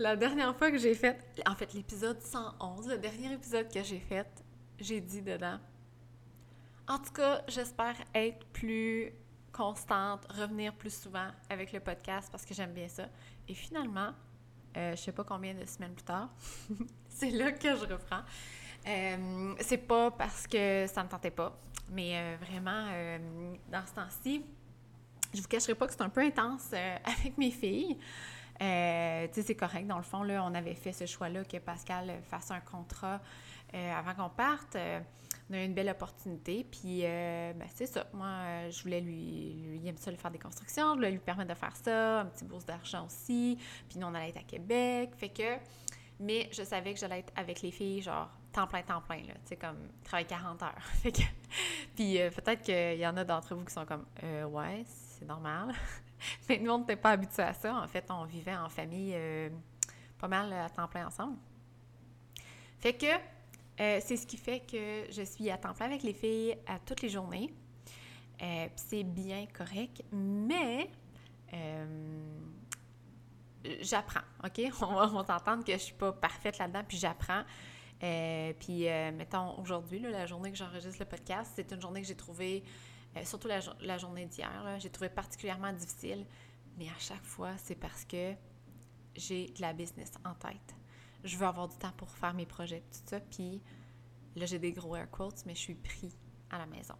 La dernière fois que j'ai fait, en fait, l'épisode 111, le dernier épisode que j'ai fait, j'ai dit dedans. En tout cas, j'espère être plus constante, revenir plus souvent avec le podcast parce que j'aime bien ça. Et finalement, euh, je sais pas combien de semaines plus tard, c'est là que je reprends. Euh, c'est pas parce que ça me tentait pas, mais euh, vraiment, euh, dans ce temps-ci, je vous cacherai pas que c'est un peu intense avec mes filles. Tu sais, c'est correct. Dans le fond, là, on avait fait ce choix-là que Pascal fasse un contrat avant qu'on parte. on a eu une belle opportunité. Puis, ben, c'est ça. Moi, je voulais lui, lui, aime ça, lui faire des constructions. Je voulais lui permettre de faire ça, un petit bourse d'argent aussi. Puis, nous, on allait être à Québec. Fait que, mais je savais que j'allais être avec les filles, genre, temps plein, temps plein, là. Tu sais, comme, travailler 40 heures. puis euh, peut-être qu'il y en a d'entre vous qui sont comme, euh, ouais, c'est normal. Mais nous, on n'était pas habitués à ça. En fait, on vivait en famille euh, pas mal à temps plein ensemble. Fait que c'est ce qui fait que je suis à temps plein avec les filles à toutes les journées. c'est bien correct, mais j'apprends, OK? On va, on s'entendre que je suis pas parfaite là-dedans, puis j'apprends. Euh, puis, euh, mettons, aujourd'hui, la journée que j'enregistre le podcast, c'est une journée que j'ai trouvée, euh, surtout la, journée d'hier, j'ai trouvé particulièrement difficile. Mais à chaque fois, c'est parce que j'ai de la business en tête. Je veux avoir du temps pour faire mes projets, tout ça. Puis là, j'ai des gros air quotes, mais je suis pris à la maison.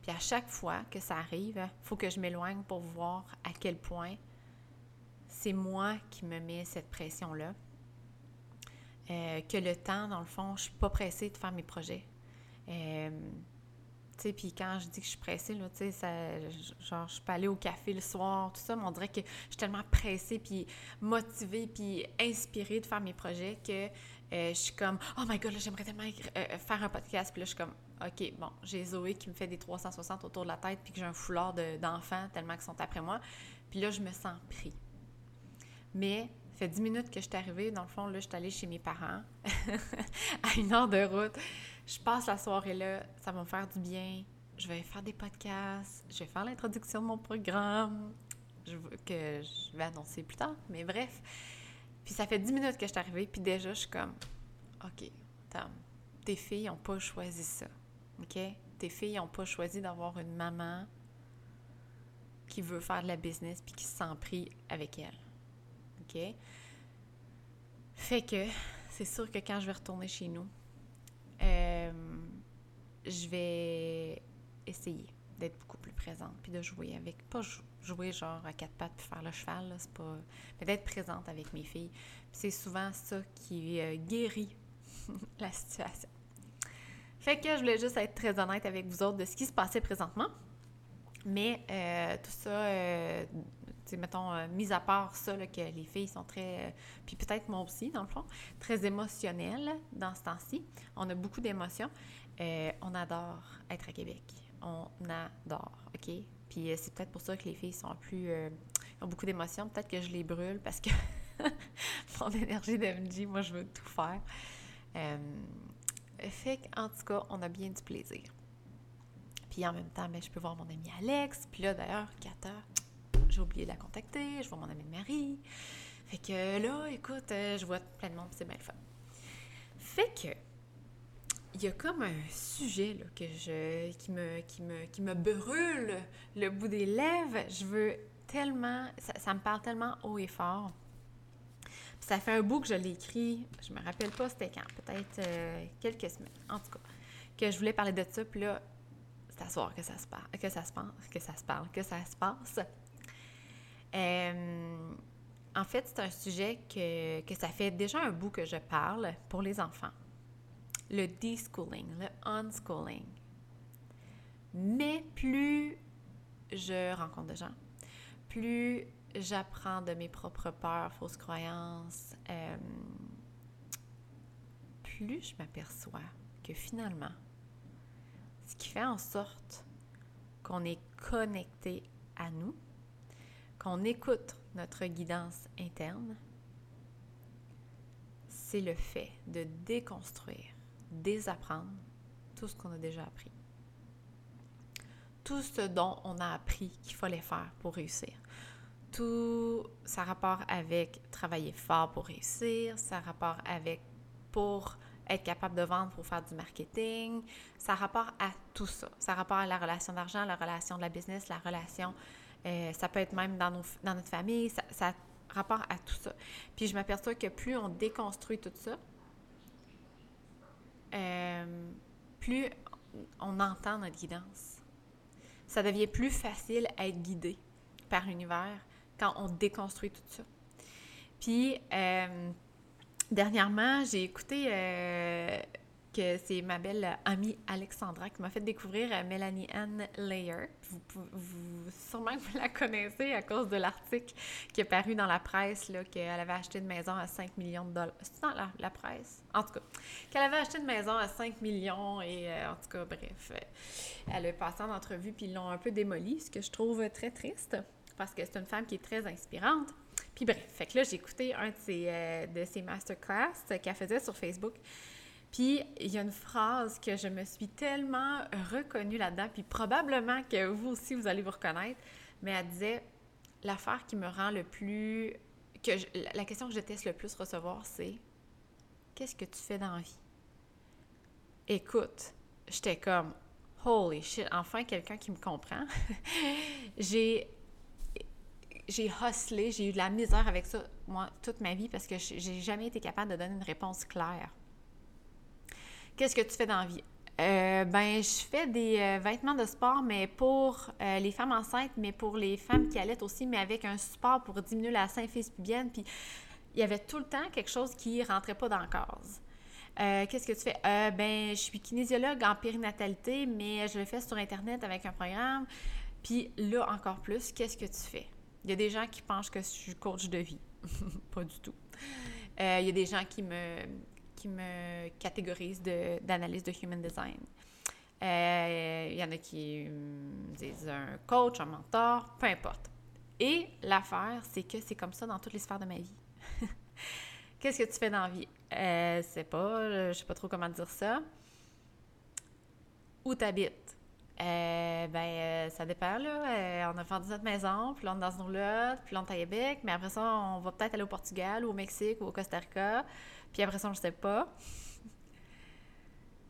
Puis à chaque fois que ça arrive, il faut que je m'éloigne pour voir à quel point c'est moi qui me mets cette pression-là. Euh, que le temps, dans le fond, je suis pas pressée de faire mes projets. Euh, puis quand je dis que je suis pressée, là, tu sais, genre, je peux aller au café le soir, tout ça, mais on dirait que je suis tellement pressée, puis motivée, puis inspirée de faire mes projets que euh, je suis comme, oh my god, j'aimerais tellement faire un podcast. Puis là, je suis comme, OK, bon, j'ai Zoé qui me fait des 360 autour de la tête, puis que j'ai un foulard d'enfants tellement qu'ils sont après moi. Puis là, je me sens pris. Mais fait 10 minutes que je suis arrivée. Dans le fond, là, je suis allée chez mes parents à une heure de route. Je passe la soirée là, ça va me faire du bien. Je vais faire des podcasts, je vais faire l'introduction de mon programme que je vais annoncer plus tard, mais bref. Puis ça fait 10 minutes que je suis arrivée, puis déjà, je suis comme, OK, tes filles n'ont pas choisi ça, OK? Tes filles n'ont pas choisi d'avoir une maman qui veut faire de la business puis qui se sent pris avec elle. OK? Fait que c'est sûr que quand je vais retourner chez nous, euh, je vais essayer d'être beaucoup plus présente, puis de jouer avec, pas jouer genre à quatre pattes puis faire le cheval, c'est pas, mais d'être présente avec mes filles. c'est souvent ça qui euh, guérit la situation. Fait que je voulais juste être très honnête avec vous autres de ce qui se passait présentement. Mais euh, tout ça, mettons, euh, mis à part ça, que les filles sont très, euh, puis peut-être moi aussi, dans le fond, très émotionnelles dans ce temps-ci. On a beaucoup d'émotions. Euh, on adore être à Québec. On adore, OK? Puis c'est peut-être pour ça que les filles sont plus... ont beaucoup d'émotions. Peut-être que je les brûle parce que mon énergie d'MG, moi, je veux tout faire. fait qu'en tout cas, on a bien du plaisir. Puis en même temps, ben, je peux voir mon ami Alex. Puis là, d'ailleurs, 4 heures, j'ai oublié de la contacter, je vois mon ami de Marie. Fait que là, écoute, euh, je vois plein de monde, c'est bien le fun. Fait que, il y a comme un sujet là, que je, qui, me, qui, me, qui me brûle le bout des lèvres. Je veux tellement, ça, me parle tellement haut et fort. ça fait un bout que je l'ai écrit, je me rappelle pas c'était quand, peut-être euh, quelques semaines, en tout cas, que je voulais parler de ça, puis là, c'est à soir que ça se parle, que ça se passe, que ça se parle, que ça se passe. Euh, en fait, c'est un sujet que, que, ça fait déjà un bout que je parle pour les enfants. Le deschooling, le unschooling. Mais plus je rencontre de gens, plus j'apprends de mes propres peurs, fausses croyances, euh, plus je m'aperçois que finalement, ce qui fait en sorte qu'on est connecté à nous, qu'on écoute notre guidance interne, c'est le fait de déconstruire, désapprendre tout ce qu'on a déjà appris. Tout ce dont on a appris qu'il fallait faire pour réussir. tout, ça rapport avec travailler fort pour réussir, ça rapport avec pour être capable de vendre pour faire du marketing, ça rapport à tout ça. Ça rapport à la relation d'argent, la relation de la business, la relation, euh, ça peut être même dans, notre famille, ça, ça rapport à tout ça. Puis je m'aperçois que plus on déconstruit tout ça, euh, plus on entend notre guidance. Ça devient plus facile à être guidé par l'univers quand on déconstruit tout ça. Puis, euh, dernièrement, j'ai écouté que c'est ma belle amie Alexandra qui m'a fait découvrir euh, Mélanie Ann Layer. Vous, sûrement que vous la connaissez à cause de l'article qui est paru dans la presse, qu'elle avait acheté une maison à 5 millions de dollars. C'est dans la, presse? En tout cas, qu'elle avait acheté une maison à 5 millions et en tout cas, bref, elle a passé en entrevue puis ils l'ont un peu démolie, ce que je trouve très triste parce que c'est une femme qui est très inspirante. Puis bref, fait que là, j'ai écouté un de ses, euh, de ses masterclass qu'elle faisait sur Facebook. Puis il y a une phrase que je me suis tellement reconnue là-dedans, puis probablement que vous aussi, vous allez vous reconnaître, mais elle disait l'affaire qui me rend le plus. que La question que je déteste le plus recevoir, c'est Qu'est-ce que tu fais dans la vie? Écoute, j'étais comme Holy shit, enfin quelqu'un qui me comprend. j'ai j'ai hustlé, j'ai eu de la misère avec ça, moi, toute ma vie, parce que j'ai jamais été capable de donner une réponse claire. Qu'est-ce que tu fais dans la vie? Euh, ben, je fais des euh, vêtements de sport, mais pour euh, les femmes enceintes, mais pour les femmes qui allaitent aussi, mais avec un support pour diminuer la symphyse pubienne. Puis, il y avait tout le temps quelque chose qui rentrait pas dans la case. Qu'est-ce que tu fais? ben, je suis kinésiologue en périnatalité, mais je le fais sur Internet avec un programme. Puis là, encore plus, qu'est-ce que tu fais? Il y a des gens qui pensent que je suis coach de vie. pas du tout. Il y a des gens qui me, qui me catégorisent d'analyse de, human design. Euh, il y en a qui disent un coach, un mentor, peu importe. Et l'affaire, c'est que c'est comme ça dans toutes les sphères de ma vie. Qu'est-ce que tu fais dans la vie? Euh, sais pas, je sais pas trop comment dire ça. Où tu habites? Euh, ben, euh, ça dépend, là. Euh, on a vendu notre maison, puis on est dans une roulotte, puis on est à Québec, mais après ça, on va peut-être aller au Portugal ou au Mexique ou au Costa Rica, puis après ça, on ne sait pas.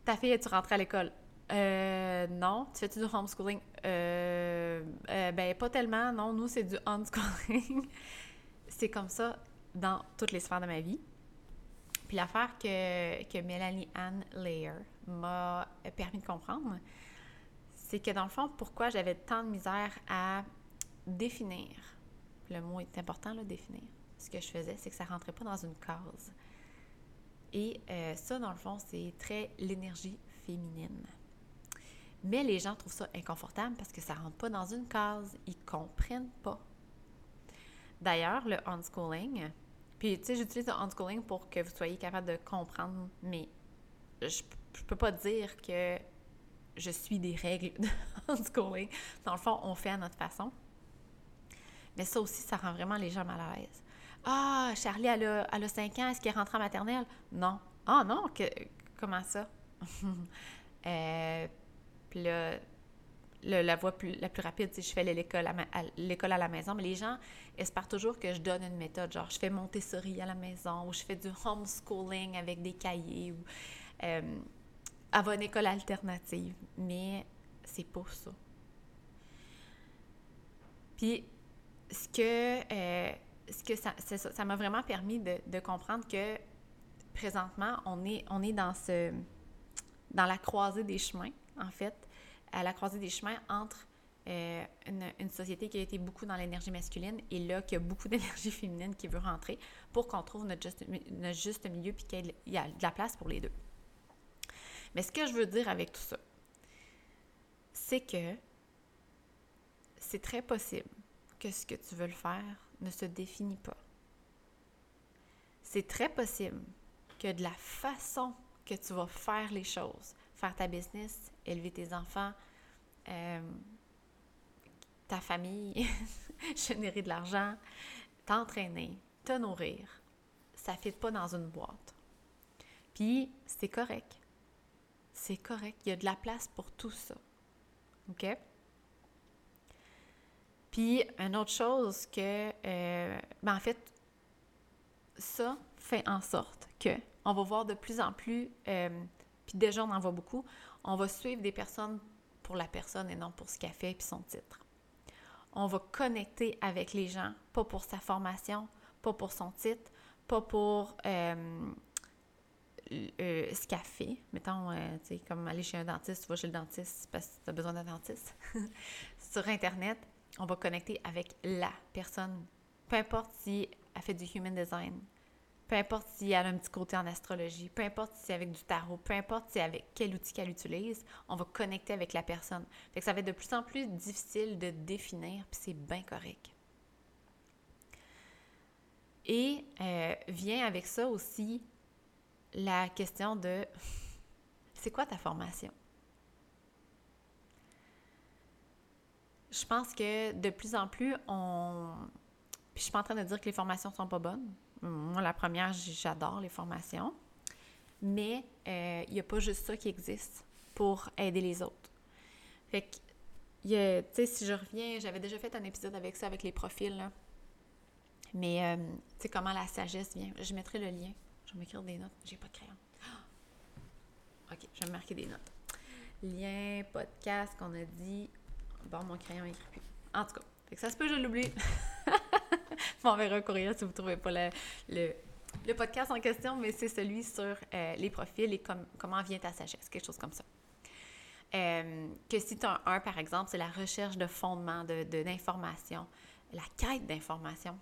Ta fille, es-tu rentrée à l'école? Euh, non. Tu fais-tu du homeschooling? Euh, ben, pas tellement, non. Nous, c'est du unschooling. c'est comme ça dans toutes les sphères de ma vie. Puis l'affaire que, que Mélanie Ann Layer m'a permis de comprendre, c'est que dans le fond, pourquoi j'avais tant de misère à définir, le mot est important, là, définir, ce que je faisais, c'est que ça rentrait pas dans une case. Et euh, ça, dans le fond, c'est très l'énergie féminine. Mais les gens trouvent ça inconfortable parce que ça rentre pas dans une case, ils comprennent pas. D'ailleurs, le unschooling, puis tu sais, j'utilise le unschooling pour que vous soyez capable de comprendre, mais je, je peux pas dire que je suis des règles de homeschooling. Dans le fond, on fait à notre façon. Mais ça aussi, ça rend vraiment les gens mal à l'aise. Ah, Charlie, elle a, elle a 5 ans, est-ce qu'elle rentre en maternelle? Non. Ah non, que, comment ça? euh, là, la voie plus, la plus rapide, c'est je fais l'école à, la maison, mais les gens espèrent toujours que je donne une méthode, genre je fais Montessori à la maison ou je fais du homeschooling avec des cahiers. Ou, euh, avoir une école alternative, mais c'est pas ça. Puis, ce que, euh, ce que ça, ça, m'a vraiment permis de, comprendre que présentement, on est, on est dans, ce, dans la croisée des chemins, en fait, à la croisée des chemins entre euh, une, société qui a été beaucoup dans l'énergie masculine et là, qui a beaucoup d'énergie féminine qui veut rentrer pour qu'on trouve notre juste, notre juste milieu puis qu'il y a de la place pour les deux. Mais ce que je veux dire avec tout ça, c'est que c'est très possible que ce que tu veux le faire ne se définit pas. C'est très possible que de la façon que tu vas faire les choses, faire ta business, élever tes enfants, euh, ta famille, générer de l'argent, t'entraîner, te nourrir, ça ne fit pas dans une boîte. Puis, c'est correct c'est correct. Il y a de la place pour tout ça. OK? Puis, une autre chose que, euh, ben en fait, ça fait en sorte que on va voir de plus en plus, euh, puis déjà on en voit beaucoup, on va suivre des personnes pour la personne et non pour ce qu'elle fait puis son titre. On va connecter avec les gens, pas pour sa formation, pas pour son titre, pas pour euh, ce qu'elle fait. Mettons, tu sais, comme aller chez un dentiste, tu vas chez le dentiste parce que tu as besoin d'un dentiste. Sur Internet, on va connecter avec la personne. Peu importe si elle fait du human design, peu importe si elle a un petit côté en astrologie, peu importe si c'est avec du tarot, peu importe si avec quel outil qu'elle utilise, on va connecter avec la personne. Fait que ça va être de plus en plus difficile de définir, puis c'est bien correct. Et euh, vient avec ça aussi la question de c'est quoi ta formation? Je pense que de plus en plus, on. Puis je suis pas en train de dire que les formations sont pas bonnes. Moi, la première, j'adore les formations. Mais euh, il n'y a pas juste ça qui existe pour aider les autres. Fait que, tu sais, si je reviens, j'avais déjà fait un épisode avec ça, avec les profils, là. Mais, euh, tu sais, comment la sagesse vient. Je mettrai le lien. Je vais m'écrire des notes. J'ai pas de crayon. OK, je vais me marquer des notes. Lien, podcast qu'on a dit. Bon, mon crayon écrit plus. En tout cas, ça se peut, je l'oublie. m'enverrai un courriel si vous ne trouvez pas le, le, podcast en question, mais c'est celui sur euh, les profils et comment vient ta sagesse, quelque chose comme ça. Euh, que si tu as un 1, par exemple, c'est la recherche de fondement, d'informations, de, la quête d'informations.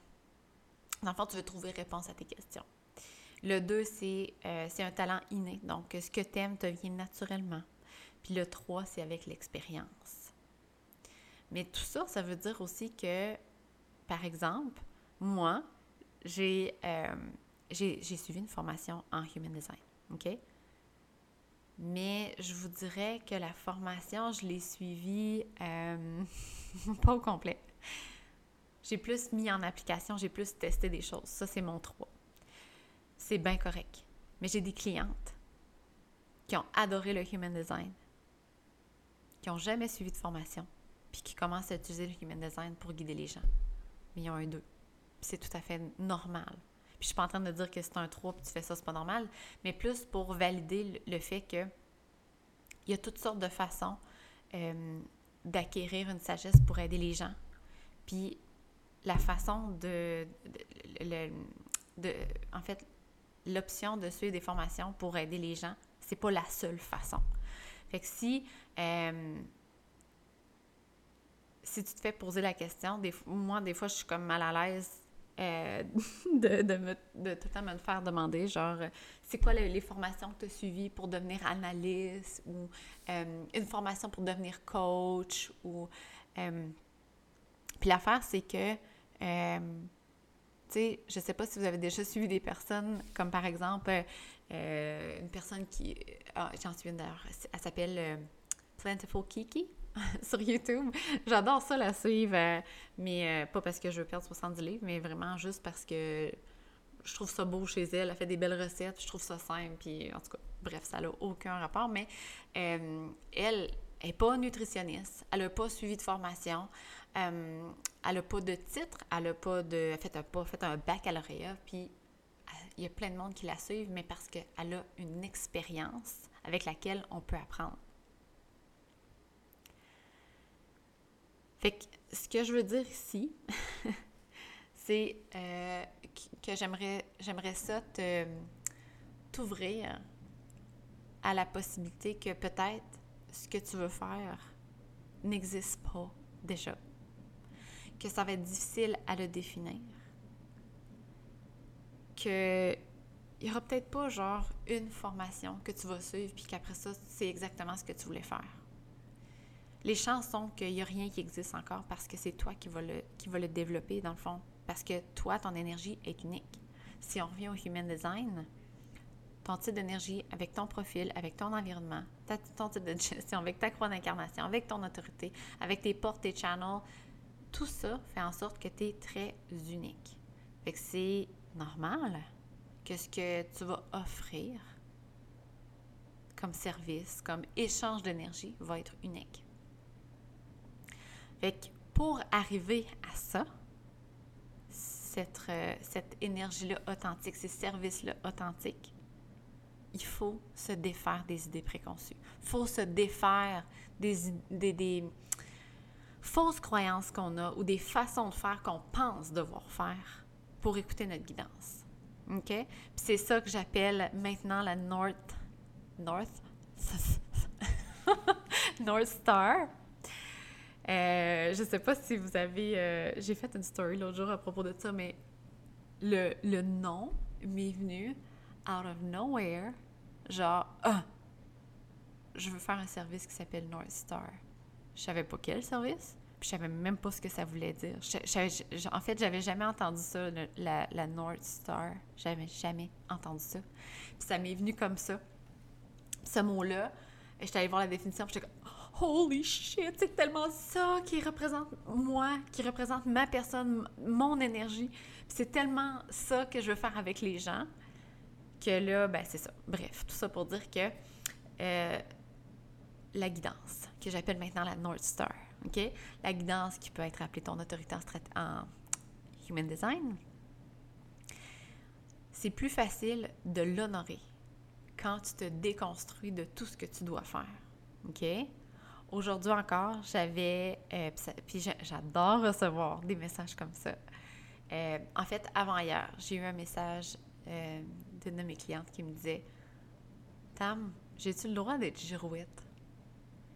Dans le fond, tu veux trouver réponse à tes questions. Le 2, euh, c'est un talent inné. Donc, ce que tu aimes te vient naturellement. Puis le 3, c'est avec l'expérience. Mais tout ça, ça veut dire aussi que, par exemple, moi, euh, j'ai suivi une formation en Human Design? Mais je vous dirais que la formation, je l'ai suivie euh, pas au complet. J'ai plus mis en application, j'ai plus testé des choses. Ça, c'est mon 3. C'est bien correct. Mais j'ai des clientes qui ont adoré le Human Design, qui n'ont jamais suivi de formation, puis qui commencent à utiliser le Human Design pour guider les gens. Mais ils ont un 2 c'est tout à fait normal. Puis je suis pas en train de dire que c'est un 3 puis tu fais ça, c'est pas normal, mais plus pour valider le, fait que il y a toutes sortes de façons euh, d'acquérir une sagesse pour aider les gens. Puis la façon de, de, en fait, l'option de suivre des formations pour aider les gens, c'est pas la seule façon. Fait que si euh, si tu te fais poser la question, des, moi, des fois, je suis comme mal à l'aise euh, de, de, me, de tout le temps me faire demander, genre, c'est quoi les, formations que tu as suivies pour devenir analyste ou euh, une formation pour devenir coach ou... Euh, puis l'affaire, c'est que, tu sais, je sais pas si vous avez déjà suivi des personnes, comme par exemple, une personne qui... Ah, j'en suis une d'ailleurs, elle s'appelle Plentiful Kiki. sur YouTube. J'adore ça la suivre, euh, mais euh, pas parce que je veux perdre 70 livres, mais vraiment juste parce que je trouve ça beau chez elle. Elle fait des belles recettes, je trouve ça simple, puis en tout cas, bref, ça n'a aucun rapport, mais euh, elle n'est pas nutritionniste, elle n'a pas suivi de formation, elle n'a pas de titre, elle n'a pas de... fait, elle pas fait un baccalauréat, puis il y a plein de monde qui la suivent, mais parce qu'elle a une expérience avec laquelle on peut apprendre. Fait que ce que je veux dire ici, c'est euh, que j'aimerais, ça t'ouvrir à la possibilité que peut-être ce que tu veux faire n'existe pas déjà. Que ça va être difficile à le définir. Que il n'y aura peut-être pas genre une formation que tu vas suivre puis qu'après ça, c'est exactement ce que tu voulais faire les chances sont qu'il n'y a rien qui existe encore parce que c'est toi qui vas, le, le développer dans le fond. Parce que toi, ton énergie est unique. Si on revient au Human Design, ton type d'énergie avec ton profil, avec ton environnement, ton type de gestion, avec ta croix d'incarnation, avec ton autorité, avec tes portes, tes channels, tout ça fait en sorte que tu es très unique. C'est normal que ce que tu vas offrir comme service, comme échange d'énergie va être unique. Fait pour arriver à ça, cette, euh, cette énergie-là authentique, ces services-là authentiques, il faut se défaire des idées préconçues. Il faut se défaire des, des, des fausses croyances qu'on a ou des façons de faire qu'on pense devoir faire pour écouter notre guidance. OK? Puis c'est ça que j'appelle maintenant la North... North? North Star. Euh, je sais pas si vous avez... Euh, j'ai fait une story l'autre jour à propos de ça, mais le, le nom m'est venu out of nowhere. Genre, ah, je veux faire un service qui s'appelle North Star. Je savais pas quel service, puis je savais même pas ce que ça voulait dire. en fait, j'avais jamais entendu ça, la, North Star. J'avais jamais entendu ça. Puis ça m'est venu comme ça. Ce mot-là, j'étais allée voir la définition, puis j'étais comme Holy shit, c'est tellement ça qui représente moi, qui représente ma personne, mon énergie. C'est tellement ça que je veux faire avec les gens que là, ben c'est ça. Bref, tout ça pour dire que euh, la guidance, que j'appelle maintenant la North Star, OK? La guidance qui peut être appelée ton autorité en, en Human Design, c'est plus facile de l'honorer quand tu te déconstruis de tout ce que tu dois faire, OK? Aujourd'hui encore, j'avais, euh, puis j'adore recevoir des messages comme ça. Euh, en fait, avant-hier, j'ai eu un message euh, d'une de mes clientes qui me disait Tam, j'ai-tu le droit d'être girouette?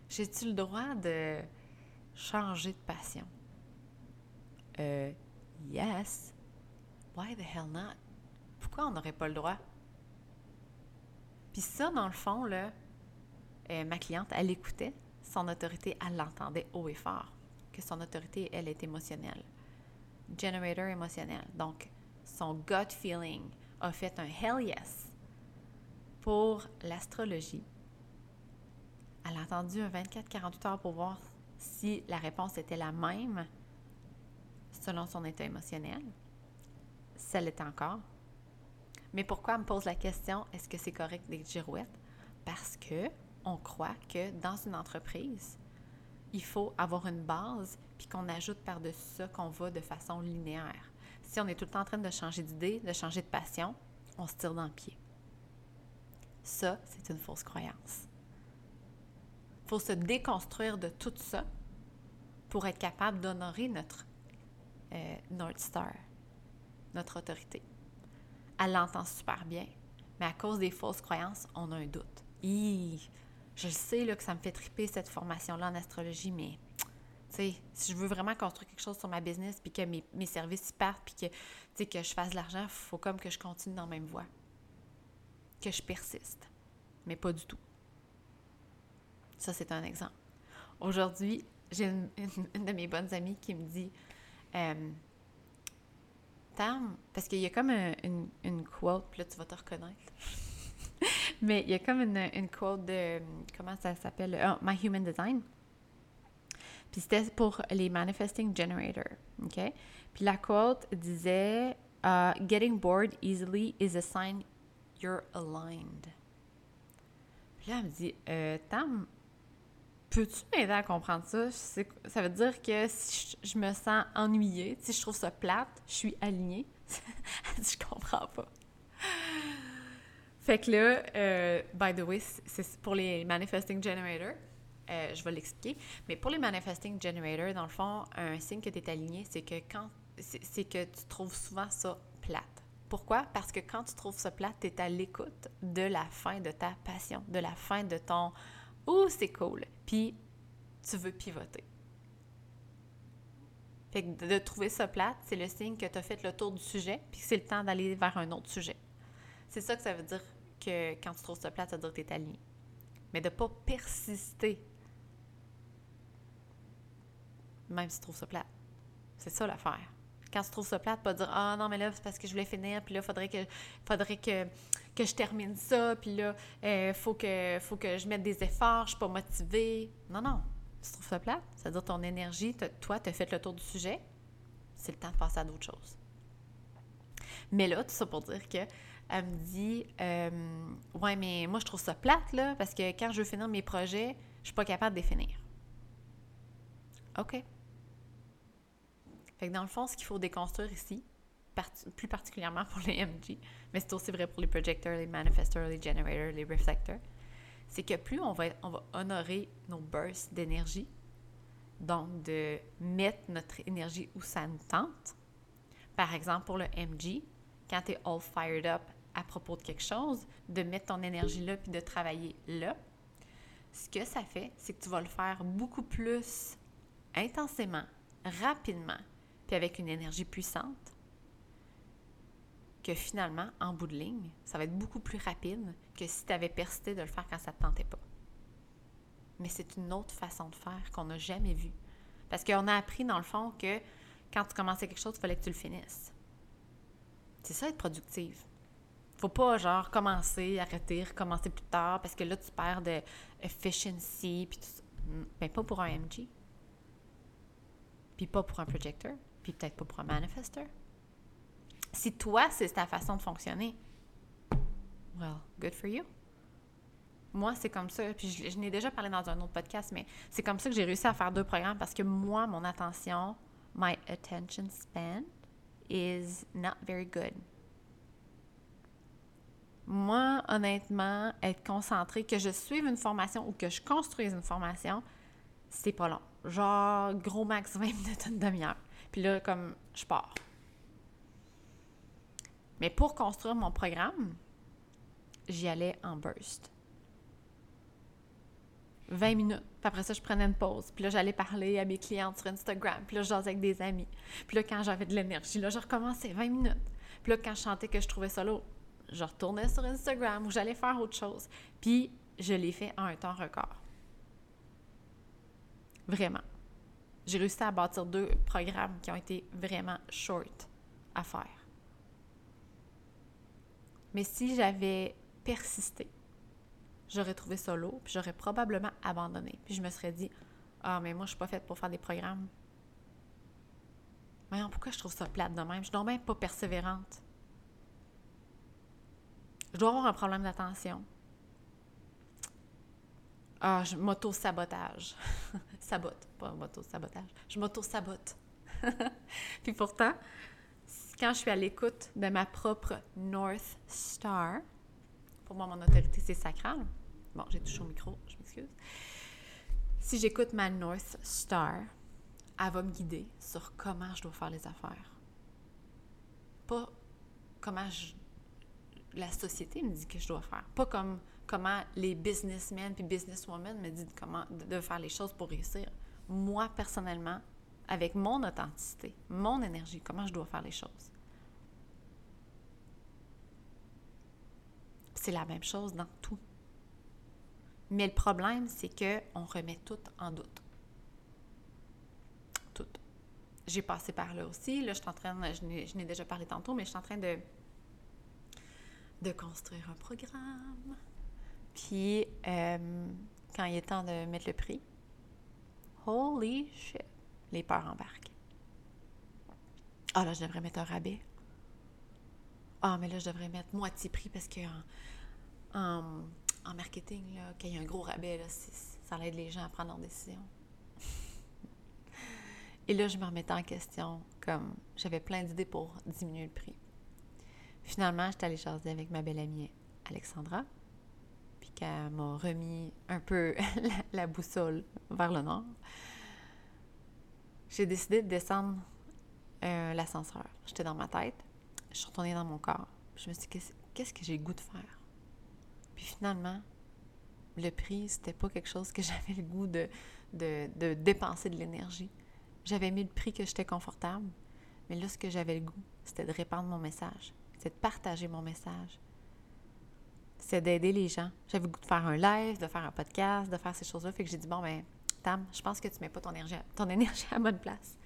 J'ai-tu le droit de changer de passion yes. Why the hell not? Pourquoi on n'aurait pas le droit? Puis ça, dans le fond, là, ma cliente, elle écoutait, son autorité, elle l'entendait haut et fort, que son autorité, elle est émotionnelle. Generator émotionnel. Donc, son gut feeling a fait un hell yes pour l'astrologie. Elle a attendu un 24-48 heures pour voir si la réponse était la même selon son état émotionnel. Ça l'était encore. Mais pourquoi me pose la question est-ce que c'est correct d'être girouette Parce que on croit que dans une entreprise, il faut avoir une base, puis qu'on ajoute par-dessus ça qu'on va de façon linéaire. Si on est tout le temps en train de changer d'idée, de changer de passion, on se tire dans le pied. Ça, c'est une fausse croyance. Il faut se déconstruire de tout ça pour être capable d'honorer notre euh, North Star, notre autorité. Elle l'entend super bien, mais à cause des fausses croyances, on a un doute je sais là, que ça me fait triper cette formation-là en astrologie, mais si je veux vraiment construire quelque chose sur ma business, puis que mes, mes services partent, puis que, que je fasse de l'argent, il faut comme que je continue dans la même voie. Que je persiste. Mais pas du tout. Ça, c'est un exemple. Aujourd'hui, j'ai une, de mes bonnes amies qui me dit euh, parce qu'il y a comme une, une quote, puis là, tu vas te reconnaître. Mais il y a comme une, une quote de. Comment ça s'appelle? Oh, My Human Design. Puis c'était pour les Manifesting Generator. OK? Puis la quote disait uh, Getting bored easily is a sign you're aligned. Puis là, elle me dit euh, Tam, peux-tu m'aider à comprendre ça? Ça veut dire que si je, me sens ennuyée, si je trouve ça plate, je suis alignée. je comprends pas. Fait que là, euh, by the way, c'est pour les Manifesting Generator. Euh, je vais l'expliquer. Mais pour les Manifesting Generator, dans le fond, un signe que tu es aligné, c'est que quand c'est que tu trouves souvent ça plate. Pourquoi? Parce que quand tu trouves ça plate, tu es à l'écoute de la fin de ta passion, de la fin de ton « Ouh, c'est cool! » Puis tu veux pivoter. Fait que de trouver ça plate, c'est le signe que tu as fait le tour du sujet, puis c'est le temps d'aller vers un autre sujet. C'est ça que ça veut dire que quand tu trouves ça plate, ça veut dire que tu aligné. Mais de ne pas persister, même si tu trouves ça plate. C'est ça l'affaire. Quand tu trouves ça plate, pas dire Ah non, mais là, c'est parce que je voulais finir, puis là, faudrait, que, faudrait que, que je termine ça, puis là, euh, faut, que, faut que je mette des efforts, je suis pas motivée. Non, non. Tu trouves ça plate, c'est-à-dire ton énergie, toi, tu as fait le tour du sujet, c'est le temps de passer à d'autres choses. Mais là, tout ça pour dire que elle me dit euh, Ouais, mais moi, je trouve ça plate, là, parce que quand je veux finir mes projets, je suis pas capable de les finir. OK. Fait que dans le fond, ce qu'il faut déconstruire ici, plus particulièrement pour les MG, mais c'est aussi vrai pour les projecteurs, les manifestors, les generators, les reflectors, c'est que plus on va, on va honorer nos bursts d'énergie, donc de mettre notre énergie où ça nous tente. Par exemple, pour le MG, quand tu es all fired up à propos de quelque chose, de mettre ton énergie là puis de travailler là, ce que ça fait, c'est que tu vas le faire beaucoup plus intensément, rapidement, puis avec une énergie puissante, que finalement, en bout de ligne, ça va être beaucoup plus rapide que si tu avais persisté de le faire quand ça ne te tentait pas. Mais c'est une autre façon de faire qu'on n'a jamais vue. Parce qu'on a appris, dans le fond, que quand tu commençais quelque chose, il fallait que tu le finisses. C'est ça, être productive. Faut pas, genre, commencer, arrêter, recommencer plus tard, parce que là, tu perds de efficiency, puis. Mais pas pour un MG. Puis pas pour un projector. Puis peut-être pas pour un manifestor. Si toi, c'est ta façon de fonctionner, well, good for you. Moi, c'est comme ça. Puis je, n'ai déjà parlé dans un autre podcast, mais c'est comme ça que j'ai réussi à faire deux programmes parce que moi, mon attention, my attention span is not very good. Moi, honnêtement, être concentré, que je suive une formation ou que je construise une formation, c'est pas long. Genre, gros max 20 minutes, une demi-heure. Puis là, comme, je pars. Mais pour construire mon programme, j'y allais en burst. 20 minutes. Puis après ça, je prenais une pause. Puis là, j'allais parler à mes clientes sur Instagram. Puis là, je jasais avec des amis. Puis là, quand j'avais de l'énergie, là, je recommençais 20 minutes. Puis là, quand je chantais que je trouvais ça lourd, je retournais sur Instagram ou j'allais faire autre chose. Puis je l'ai fait en un temps record. Vraiment. J'ai réussi à bâtir deux programmes qui ont été vraiment short à faire. Mais si j'avais persisté, j'aurais trouvé ça lourd, puis j'aurais probablement abandonné. Puis je me serais dit, ah, mais moi, je suis pas faite pour faire des programmes. Voyons, pourquoi je trouve ça plate de même? Je suis donc même pas persévérante. Je dois avoir un problème d'attention. Ah, je m'auto-sabotage. Sabote, pas m'auto-sabotage. Je m'auto-sabote. Puis pourtant, quand je suis à l'écoute de ma propre North Star, pour moi, mon autorité, c'est sacral. Bon, j'ai touché au micro, je m'excuse. Si j'écoute ma North Star, elle va me guider sur comment je dois faire les affaires. Pas comment la société me dit que je dois faire. Pas comme comment les businessmen puis businesswomen me disent comment de faire les choses pour réussir. Moi, personnellement, avec mon authenticité, mon énergie, comment je dois faire les choses. C'est la même chose dans tout. Mais le problème, c'est qu'on remet tout en doute. Tout. J'ai passé par là aussi. Là, je suis en train, je n'ai déjà parlé tantôt, mais je suis en train de, de construire un programme. Puis, euh, quand il est temps de mettre le prix, holy shit! les peurs embarquent. Ah là, je devrais mettre un rabais. Ah, mais là, je devrais mettre moitié prix parce que en, marketing, quand il y a un gros rabais, là, ça aide les gens à prendre leurs décisions. Et là, je me remettais en question, comme j'avais plein d'idées pour diminuer le prix. Finalement, j'étais allée jaser avec ma belle amie Alexandra, puis qu'elle m'a remis un peu la boussole vers le nord j'ai décidé de descendre euh, l'ascenseur. J'étais dans ma tête, je suis retournée dans mon corps. Je me suis dit, qu'est-ce que j'ai le goût de faire? Puis finalement, le prix, c'était pas quelque chose que j'avais le goût de, de, dépenser de l'énergie. J'avais mis le prix que j'étais confortable, mais là, ce que j'avais le goût, c'était de répandre mon message, c'était de partager mon message, c'est d'aider les gens. J'avais le goût de faire un live, de faire un podcast, de faire ces choses-là. Fait que j'ai dit, bon, ben, je pense que tu mets pas ton énergie, à, ton énergie à bonne place.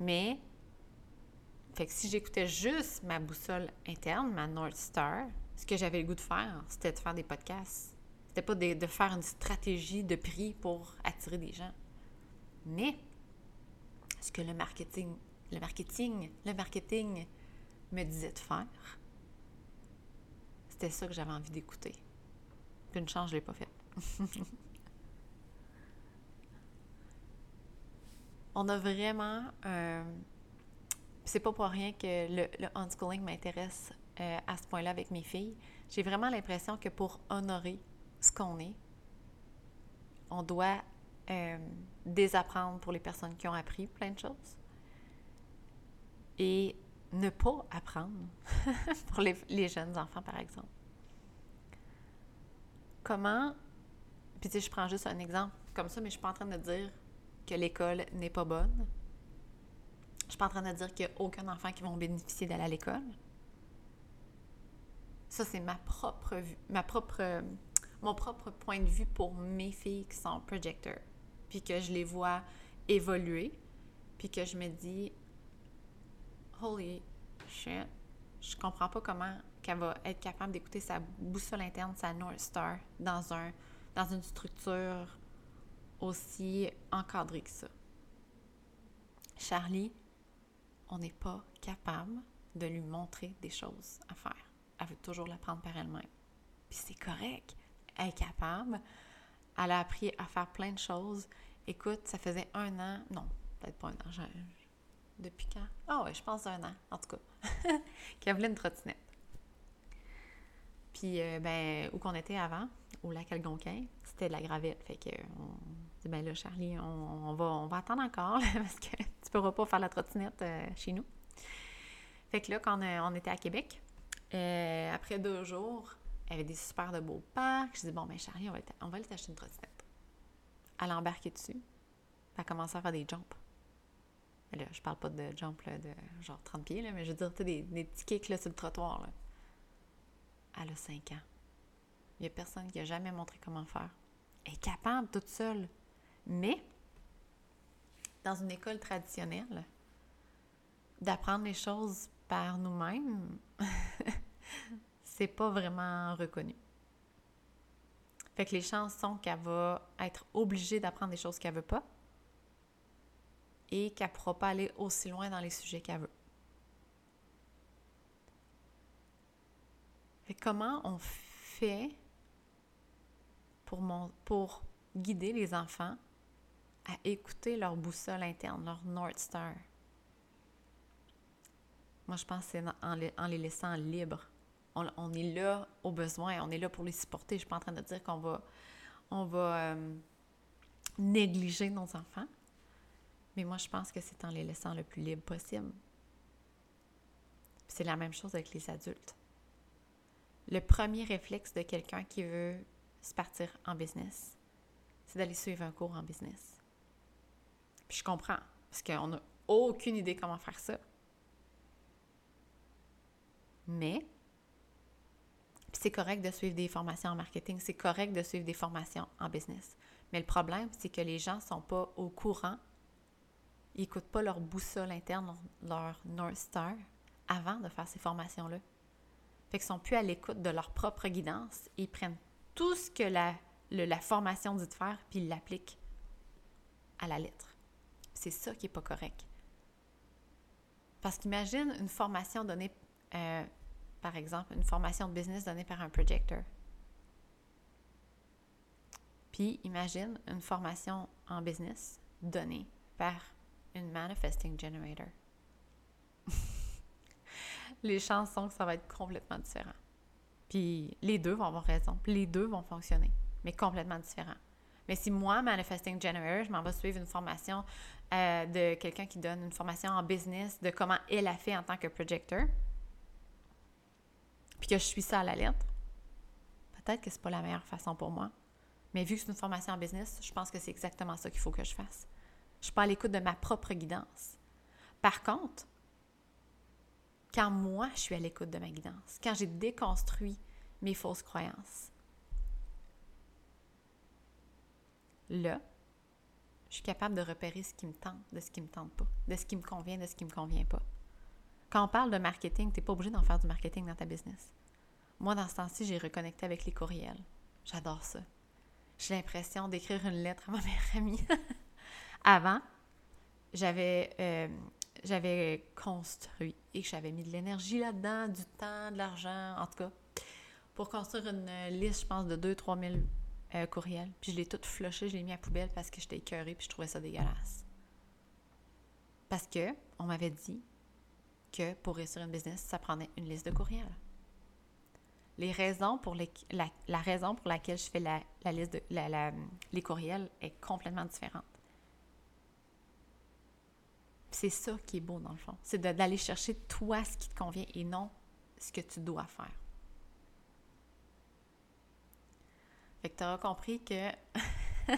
Mais, fait que si j'écoutais juste ma boussole interne, ma North Star, ce que j'avais le goût de faire, c'était de faire des podcasts. C'était pas de, de, faire une stratégie de prix pour attirer des gens. Mais, ce que le marketing, le marketing, le marketing me disait de faire, c'était ça que j'avais envie d'écouter. Puis une chance, je l'ai pas fait. On a vraiment... Euh, c'est pas pour rien que le, le unschooling m'intéresse euh, à ce point-là avec mes filles. J'ai vraiment l'impression que pour honorer ce qu'on est, on doit euh, désapprendre pour les personnes qui ont appris plein de choses et ne pas apprendre pour les, jeunes enfants, par exemple. Comment, puis tu sais, je prends juste un exemple comme ça, mais je suis pas en train de dire que l'école n'est pas bonne. Je suis pas en train de dire qu'il n'y a aucun enfant qui va bénéficier d'aller à l'école. Ça, c'est ma propre ma propre, mon propre point de vue pour mes filles qui sont projecteurs. Puis que je les vois évoluer. Puis que je me dis, holy shit, je comprends pas comment qu'elle va être capable d'écouter sa boussole interne, sa North Star, dans, un, dans une structure aussi encadrée que ça. Charlie, on n'est pas capable de lui montrer des choses à faire. Elle veut toujours l'apprendre par elle-même. Puis c'est correct. Elle est capable. Elle a appris à faire plein de choses. Écoute, ça faisait un an, non, peut-être pas un an, depuis quand? Ah oh, oui, je pense un an, en tout cas, voulait une trottinette. Puis, euh, ben, où qu'on était avant, au lac Algonquin, c'était de la gravette. Fait que, on dit, ben là, Charlie, on, va, on va attendre encore, parce que tu pourras pas faire la trottinette euh, chez nous. Fait que là, quand on, était à Québec, euh, après deux jours, il y avait des super de beaux parcs. Je dis, bon, ben Charlie, on va, on va aller t'acheter une trottinette. Elle a embarqué dessus. Elle a commencé à faire des jumps. Là, je parle pas de jump de genre 30 pieds, là, mais je veux dire, des, petits kicks là, sur le trottoir. Là. Elle a 5 ans. Il n'y a personne qui a jamais montré comment faire. Elle est capable toute seule. Mais, dans une école traditionnelle, d'apprendre les choses par nous-mêmes, c'est pas vraiment reconnu. Fait que les chances sont qu'elle va être obligée d'apprendre des choses qu'elle veut pas et qu'elle ne pourra pas aller aussi loin dans les sujets qu'elle veut. Comment on fait pour, mon, pour guider les enfants à écouter leur boussole interne, leur North Star? Moi, je pense que c'est en les, en les laissant libres. On, est là au besoin, on est là pour les supporter. Je ne suis pas en train de dire qu'on va, on va euh, négliger nos enfants. Mais moi, je pense que c'est en les laissant le plus libre possible. C'est la même chose avec les adultes. Le premier réflexe de quelqu'un qui veut se partir en business, c'est d'aller suivre un cours en business. Puis je comprends, parce qu'on n'a aucune idée comment faire ça. Mais c'est correct de suivre des formations en marketing, c'est correct de suivre des formations en business. Mais le problème, c'est que les gens ne sont pas au courant ils n'écoutent pas leur boussole interne, leur North Star, avant de faire ces formations-là. Fait qu'ils sont plus à l'écoute de leur propre guidance. Ils prennent tout ce que la, formation dit de faire, puis ils l'appliquent à la lettre. C'est ça qui n'est pas correct. Parce qu'imagine une formation donnée, euh, par exemple, une formation de business donnée par un projecteur. Puis imagine une formation en business donnée par une manifesting generator. les chances sont que ça va être complètement différent. Puis les deux vont avoir raison, puis les deux vont fonctionner, mais complètement différent. Mais si moi, manifesting generator, je m'en vais suivre une formation euh, de quelqu'un qui donne une formation en business de comment elle a fait en tant que projector, puis que je suis ça à la lettre, peut-être que c'est pas la meilleure façon pour moi. Mais vu que c'est une formation en business, je pense que c'est exactement ça qu'il faut que je fasse. Je ne suis pas à l'écoute de ma propre guidance. Par contre, quand moi, je suis à l'écoute de ma guidance, quand j'ai déconstruit mes fausses croyances, là, je suis capable de repérer ce qui me tente, de ce qui me tente pas, de ce qui me convient, de ce qui ne me convient pas. Quand on parle de marketing, tu n'es pas obligé d'en faire du marketing dans ta business. Moi, dans ce temps-ci, j'ai reconnecté avec les courriels. J'adore ça. J'ai l'impression d'écrire une lettre à ma meilleure amie. Avant, j'avais euh, j'avais construit et j'avais mis de l'énergie là-dedans, du temps, de l'argent, en tout cas, pour construire une liste, je pense, de 2-3 000 euh, courriels. Puis je l'ai tout flushé, je l'ai mis à poubelle parce que j'étais écœurée puis je trouvais ça dégueulasse. Parce que on m'avait dit que pour réussir une business, ça prenait une liste de courriels. Les raisons pour les, la, raison pour laquelle je fais la, liste de la, les courriels est complètement différente. C'est ça qui est beau dans le fond. C'est d'aller chercher toi ce qui te convient et non ce que tu dois faire. Fait que tu auras compris que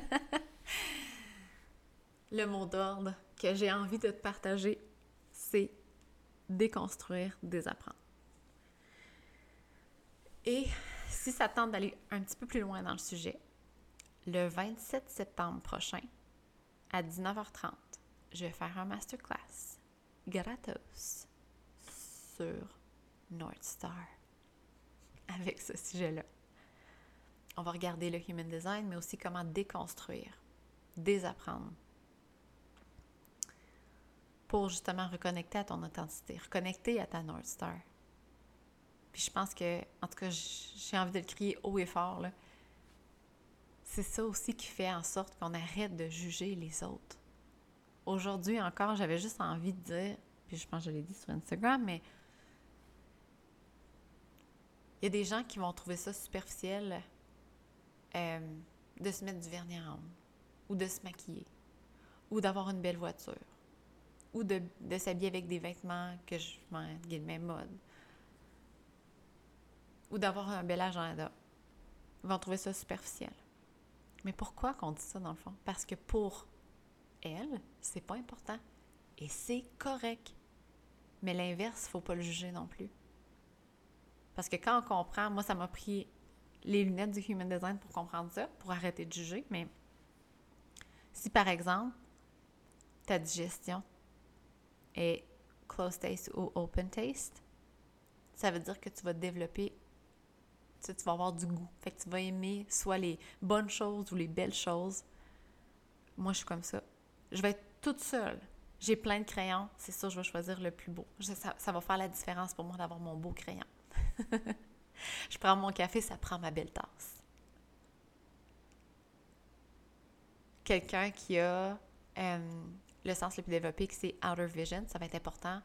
le mot d'ordre que j'ai envie de te partager, c'est déconstruire, désapprendre. Et si ça tente d'aller un petit peu plus loin dans le sujet, le 27 septembre prochain, à 19h30, je vais faire un masterclass gratos sur North Star avec ce sujet-là. On va regarder le human design, mais aussi comment déconstruire, désapprendre pour justement reconnecter à ton authenticité, reconnecter à ta North Star. Puis je pense que, en tout cas, j'ai envie de le crier haut et fort. C'est ça aussi qui fait en sorte qu'on arrête de juger les autres. Aujourd'hui encore, j'avais juste envie de dire, puis je pense que je l'ai dit sur Instagram, mais il y a des gens qui vont trouver ça superficiel euh, de se mettre du vernis à ongles, ou de se maquiller, ou d'avoir une belle voiture, ou de, s'habiller avec des vêtements que je mets de même mode, ou d'avoir un bel agenda. Ils vont trouver ça superficiel. Mais pourquoi qu'on dit ça dans le fond? Parce que pour elle, c'est pas important. Et c'est correct. Mais l'inverse, faut pas le juger non plus. Parce que quand on comprend, moi, ça m'a pris les lunettes du Human Design pour comprendre ça, pour arrêter de juger, mais si par exemple, ta digestion est close taste ou open taste, ça veut dire que tu vas développer, tu, tu vas avoir du goût. Fait que tu vas aimer soit les bonnes choses ou les belles choses. Moi, je suis comme ça. Je vais être toute seule. J'ai plein de crayons, c'est sûr, je vais choisir le plus beau. ça, va faire la différence pour moi d'avoir mon beau crayon. je prends mon café, ça prend ma belle tasse. Quelqu'un qui a euh, le sens le plus développé, que c'est outer vision, ça va être important.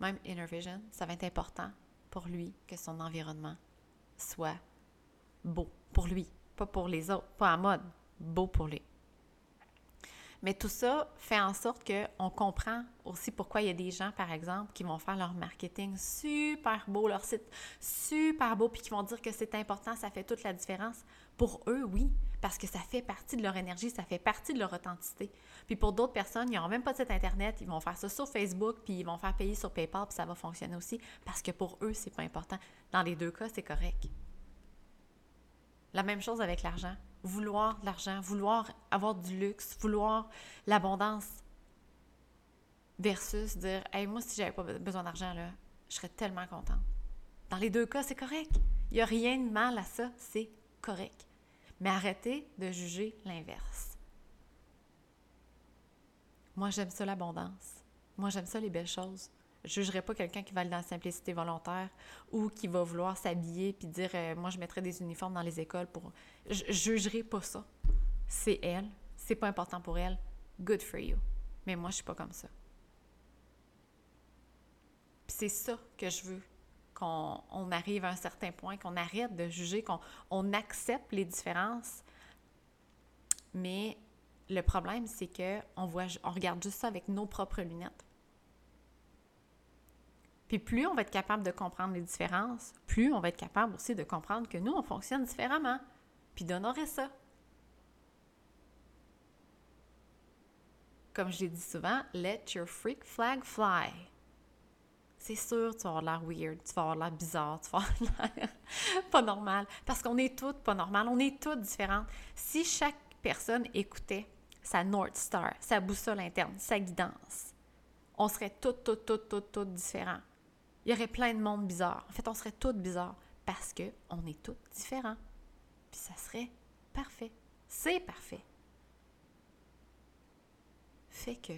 Même inner vision, ça va être important pour lui que son environnement soit beau pour lui, pas pour les autres, pas en mode, beau pour lui. Mais tout ça fait en sorte qu'on comprend aussi pourquoi il y a des gens, par exemple, qui vont faire leur marketing super beau, leur site super beau, puis qui vont dire que c'est important, ça fait toute la différence. Pour eux, oui, parce que ça fait partie de leur énergie, ça fait partie de leur authenticité. Puis pour d'autres personnes, ils n'auront même pas de site Internet, ils vont faire ça sur Facebook, puis ils vont faire payer sur PayPal, puis ça va fonctionner aussi, parce que pour eux, c'est pas important. Dans les deux cas, c'est correct. La même chose avec l'argent vouloir l'argent, vouloir avoir du luxe, vouloir l'abondance, versus dire Hey, moi, si j'avais pas besoin d'argent, là, je serais tellement contente. Dans les deux cas, c'est correct. Il n'y a rien de mal à ça, c'est correct. Mais arrêtez de juger l'inverse. Moi, j'aime ça l'abondance. Moi, j'aime ça les belles choses. Je ne jugerai pas quelqu'un qui va aller dans la simplicité volontaire ou qui va vouloir s'habiller puis dire euh, moi je mettrais des uniformes dans les écoles pour je, jugerai pas ça. C'est elle, c'est pas important pour elle. Good for you. Mais moi je suis pas comme ça. c'est ça que je veux qu'on arrive à un certain point, qu'on arrête de juger, qu'on on accepte les différences. Mais le problème, c'est que on voit, on regarde juste ça avec nos propres lunettes. Puis plus on va être capable de comprendre les différences, plus on va être capable aussi de comprendre que nous, on fonctionne différemment, puis d'honorer ça. Comme je l'ai dit souvent, let your freak flag fly. C'est sûr, tu vas avoir l'air weird, tu vas avoir l'air bizarre, tu vas avoir l'air pas normal. Parce qu'on est toutes pas normales, on est toutes différentes. Si chaque personne écoutait sa North Star, sa boussole interne, sa guidance, on serait toutes, toutes, toutes, toutes, toutes différents il y aurait plein de monde bizarre. En fait, on serait toutes bizarres parce qu'on est toutes différents. Puis ça serait parfait. C'est parfait. Fait que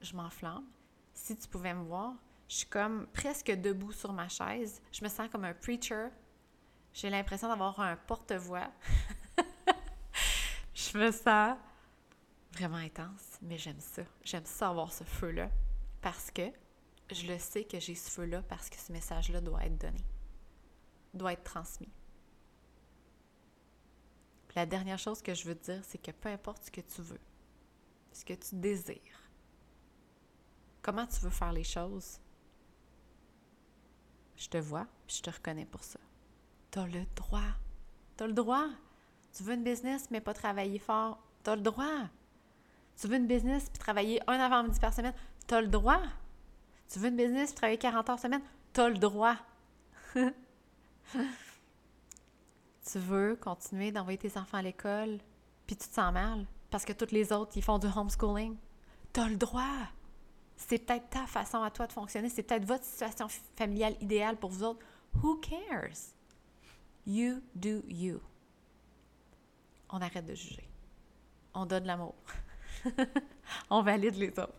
je m'enflamme. Si tu pouvais me voir, je suis comme presque debout sur ma chaise. Je me sens comme un preacher. J'ai l'impression d'avoir un porte-voix. je me sens vraiment intense, mais j'aime ça. J'aime ça avoir ce feu-là parce que je le sais que j'ai ce feu-là parce que ce message-là doit être donné, doit être transmis. la dernière chose que je veux te dire, c'est que peu importe ce que tu veux, ce que tu désires, comment tu veux faire les choses, je te vois, puis je te reconnais pour ça. Tu as le droit. Tu as le droit. Tu veux une business, mais pas travailler fort, tu as le droit. Tu veux une business, puis travailler un avant-midi par semaine, tu as le droit. Tu veux une business, travailler 40 heures semaine, tu as le droit. tu veux continuer d'envoyer tes enfants à l'école, puis tu te sens mal, parce que tous les autres, ils font du homeschooling, tu as le droit. C'est peut-être ta façon à toi de fonctionner, c'est peut-être votre situation familiale idéale pour vous autres. Who cares? You do you. On arrête de juger. On donne l'amour. on valide les autres.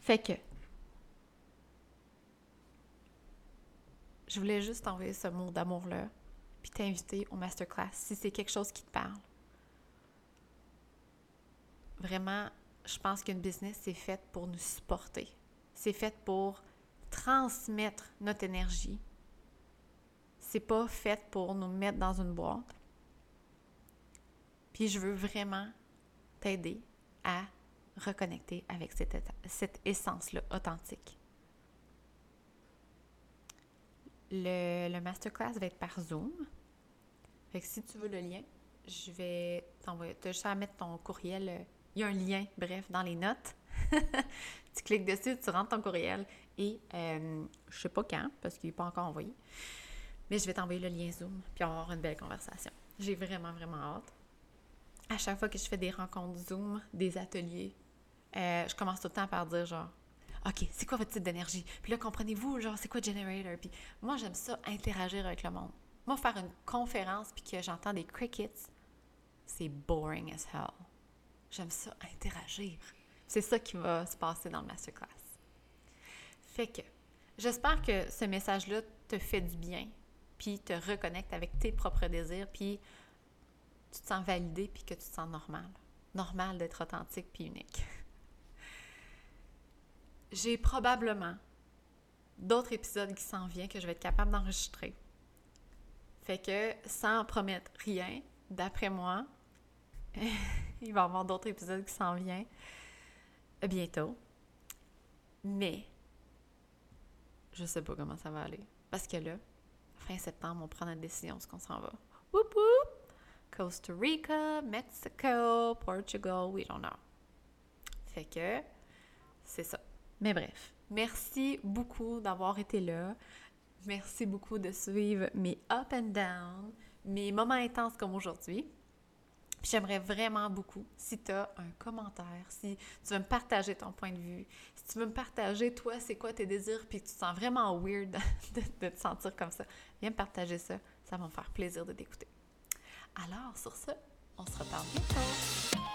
Fait que, je voulais juste t'envoyer ce mot d'amour-là, puis t'inviter au masterclass si c'est quelque chose qui te parle. Vraiment, je pense qu'une business, c'est faite pour nous supporter. C'est fait pour transmettre notre énergie. C'est pas fait pour nous mettre dans une boîte. Puis je veux vraiment t'aider à reconnecter avec cette essence-là authentique. Le, masterclass va être par Zoom. Fait que si tu veux le lien, je vais t'envoyer. Tu as juste à mettre ton courriel euh, il y a un lien, bref, dans les notes. tu cliques dessus, tu rentres ton courriel et euh, je sais pas quand, parce qu'il n'est pas encore envoyé, mais je vais t'envoyer le lien Zoom, puis on va avoir une belle conversation. J'ai vraiment, vraiment hâte. À chaque fois que je fais des rencontres Zoom, des ateliers, euh, je commence tout le temps par dire genre, OK, c'est quoi votre type d'énergie? Puis là, comprenez-vous, genre, c'est quoi Generator? Puis moi, j'aime ça interagir avec le monde. Moi, faire une conférence puis que j'entends des crickets, c'est boring as hell. J'aime ça, interagir. C'est ça qui va se passer dans le masterclass. Fait que, j'espère que ce message-là te fait du bien, puis te reconnecte avec tes propres désirs, puis tu te sens validé, puis que tu te sens normal. Normal d'être authentique puis unique. J'ai probablement d'autres épisodes qui s'en viennent que je vais être capable d'enregistrer. Fait que, sans promettre rien, d'après moi, Il va y avoir d'autres épisodes qui s'en viennent bientôt. Mais je sais pas comment ça va aller. Parce que là, fin septembre, on prend notre décision, ce qu'on s'en va. Whoop! Costa Rica, Mexico, Portugal, we don't know. Fait que c'est ça. Mais bref, merci beaucoup d'avoir été là. Merci beaucoup de suivre mes up and down, mes moments intenses comme aujourd'hui j'aimerais vraiment beaucoup, si tu as un commentaire, si tu veux me partager ton point de vue, si tu veux me partager, toi, c'est quoi tes désirs, puis que tu te sens vraiment weird de, te sentir comme ça, viens me partager ça. Ça va me faire plaisir de t'écouter. Alors, sur ce, on se reparle bientôt.